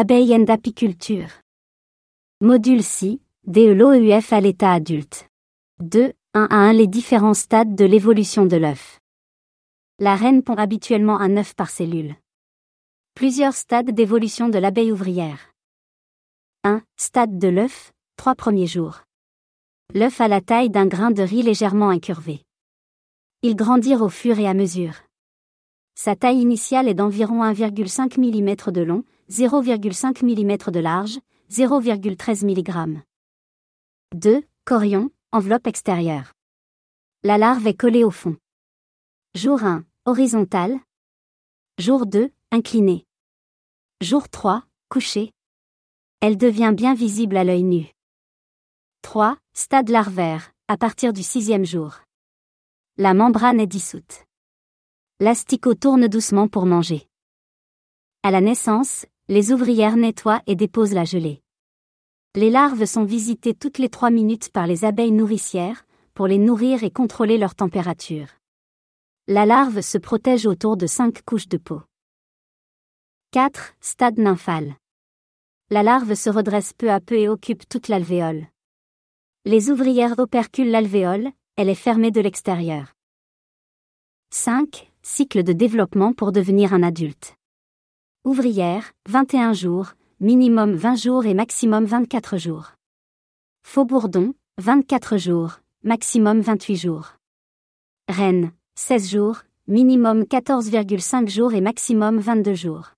Abeille and apiculture. Module C, DE à l'état adulte. 2. 1 à 1 les différents stades de l'évolution de l'œuf. La reine pond habituellement un œuf par cellule. Plusieurs stades d'évolution de l'abeille ouvrière. 1. Stade de l'œuf, 3 premiers jours. L'œuf a la taille d'un grain de riz légèrement incurvé. Il grandit au fur et à mesure. Sa taille initiale est d'environ 1,5 mm de long, 0,5 mm de large, 0,13 mg. 2. Corion, enveloppe extérieure. La larve est collée au fond. Jour 1, horizontale. Jour 2, inclinée. Jour 3, couchée. Elle devient bien visible à l'œil nu. 3. Stade larvaire, à partir du sixième jour. La membrane est dissoute. L'asticot tourne doucement pour manger. À la naissance, les ouvrières nettoient et déposent la gelée. Les larves sont visitées toutes les trois minutes par les abeilles nourricières, pour les nourrir et contrôler leur température. La larve se protège autour de cinq couches de peau. 4. Stade nymphal. La larve se redresse peu à peu et occupe toute l'alvéole. Les ouvrières operculent l'alvéole, elle est fermée de l'extérieur. 5. Cycle de développement pour devenir un adulte. Ouvrière, 21 jours, minimum 20 jours et maximum 24 jours. Faux-bourdon, 24 jours, maximum 28 jours. Reine, 16 jours, minimum 14,5 jours et maximum 22 jours.